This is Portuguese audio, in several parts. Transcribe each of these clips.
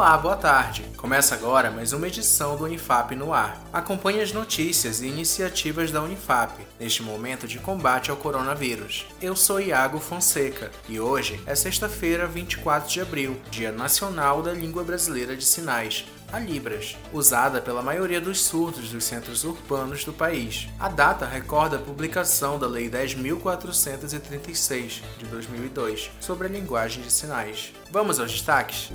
Olá, boa tarde. Começa agora mais uma edição do Unifap no ar. Acompanhe as notícias e iniciativas da Unifap neste momento de combate ao coronavírus. Eu sou Iago Fonseca e hoje é sexta-feira, 24 de abril, Dia Nacional da Língua Brasileira de Sinais a Libras, usada pela maioria dos surdos dos centros urbanos do país. A data recorda a publicação da Lei 10.436 de 2002 sobre a linguagem de sinais. Vamos aos destaques?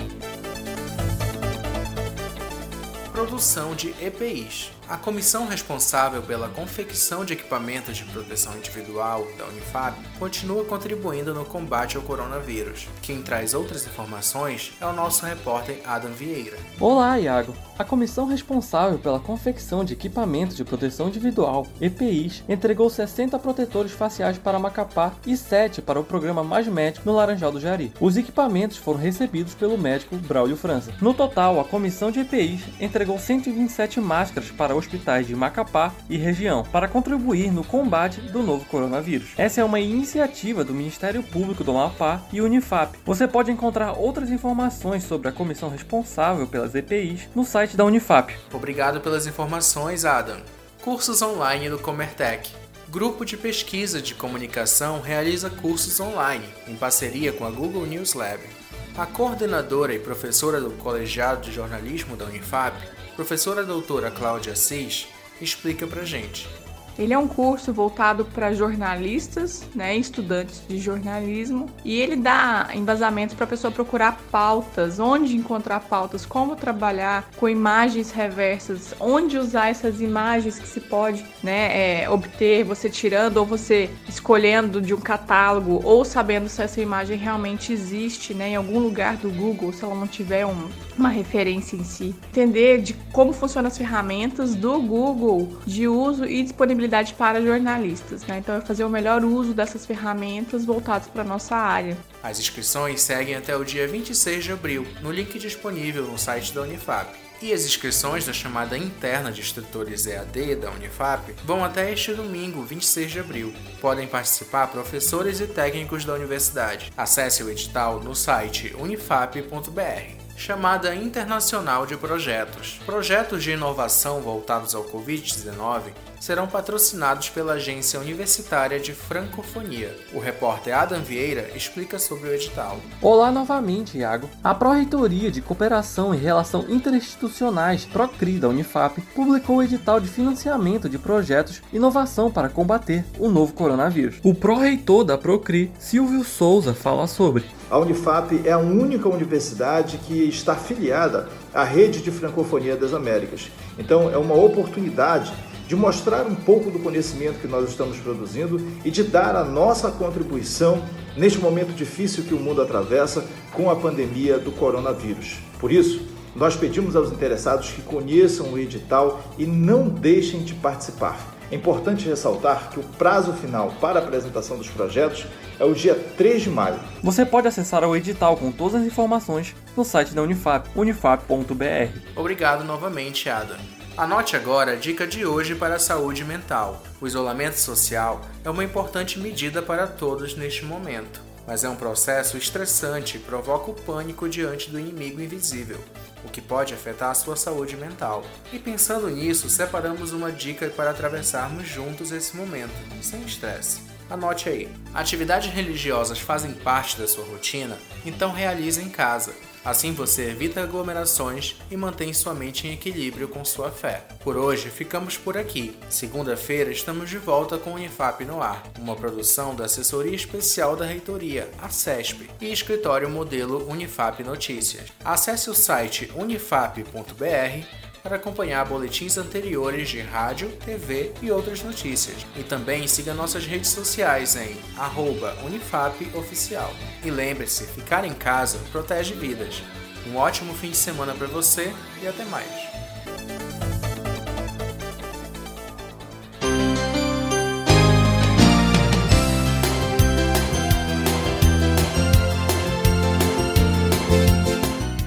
Produção de EPIs. A comissão responsável pela confecção de equipamentos de proteção individual da Unifab continua contribuindo no combate ao coronavírus. Quem traz outras informações é o nosso repórter Adam Vieira. Olá, Iago. A comissão responsável pela confecção de equipamentos de proteção individual, EPIs, entregou 60 protetores faciais para Macapá e 7 para o programa Mais Médico no Laranjal do Jari. Os equipamentos foram recebidos pelo médico Braulio França. No total, a comissão de EPIs entregou 127 máscaras para hospitais de Macapá e região para contribuir no combate do novo coronavírus. Essa é uma iniciativa do Ministério Público do Amapá e Unifap. Você pode encontrar outras informações sobre a comissão responsável pelas EPIs no site da Unifap. Obrigado pelas informações, Adam. Cursos online do Comertec. Grupo de pesquisa de comunicação realiza cursos online em parceria com a Google News Lab. A coordenadora e professora do Colegiado de Jornalismo da Unifap, professora doutora Cláudia Assis, explica pra gente. Ele é um curso voltado para jornalistas, né, estudantes de jornalismo, e ele dá embasamento para a pessoa procurar pautas, onde encontrar pautas, como trabalhar com imagens reversas, onde usar essas imagens que se pode né, é, obter, você tirando ou você escolhendo de um catálogo, ou sabendo se essa imagem realmente existe né, em algum lugar do Google, se ela não tiver um, uma referência em si. Entender de como funcionam as ferramentas do Google de uso e disponibilidade para jornalistas, né? Então é fazer o melhor uso dessas ferramentas voltadas para nossa área. As inscrições seguem até o dia 26 de abril, no link disponível no site da Unifap. E as inscrições da chamada interna de instrutores EAD da Unifap vão até este domingo, 26 de abril. Podem participar professores e técnicos da universidade. Acesse o edital no site unifap.br chamada Internacional de Projetos. Projetos de inovação voltados ao Covid-19 serão patrocinados pela Agência Universitária de Francofonia. O repórter Adam Vieira explica sobre o edital. Olá novamente, Iago. A Pró-Reitoria de Cooperação e Relação Interinstitucionais, PROCRI da Unifap, publicou o edital de financiamento de projetos Inovação para combater o novo coronavírus. O pró-reitor da PROCRI, Silvio Souza, fala sobre. A Unifap é a única universidade que está afiliada à rede de francofonia das Américas. Então, é uma oportunidade de mostrar um pouco do conhecimento que nós estamos produzindo e de dar a nossa contribuição neste momento difícil que o mundo atravessa com a pandemia do coronavírus. Por isso, nós pedimos aos interessados que conheçam o edital e não deixem de participar. É importante ressaltar que o prazo final para a apresentação dos projetos é o dia 3 de maio. Você pode acessar o edital com todas as informações no site da Unifap, unifap.br. Obrigado novamente, Ada. Anote agora a dica de hoje para a saúde mental. O isolamento social é uma importante medida para todos neste momento, mas é um processo estressante e provoca o pânico diante do inimigo invisível, o que pode afetar a sua saúde mental. E pensando nisso, separamos uma dica para atravessarmos juntos esse momento, sem estresse. Anote aí. Atividades religiosas fazem parte da sua rotina? Então realize em casa. Assim você evita aglomerações e mantém sua mente em equilíbrio com sua fé. Por hoje ficamos por aqui. Segunda-feira estamos de volta com o Unifap no ar, uma produção da Assessoria Especial da Reitoria, a CESP, e escritório modelo Unifap Notícias. Acesse o site unifap.br para acompanhar boletins anteriores de rádio, TV e outras notícias. E também siga nossas redes sociais em @unifapoficial. E lembre-se, ficar em casa protege vidas. Um ótimo fim de semana para você e até mais.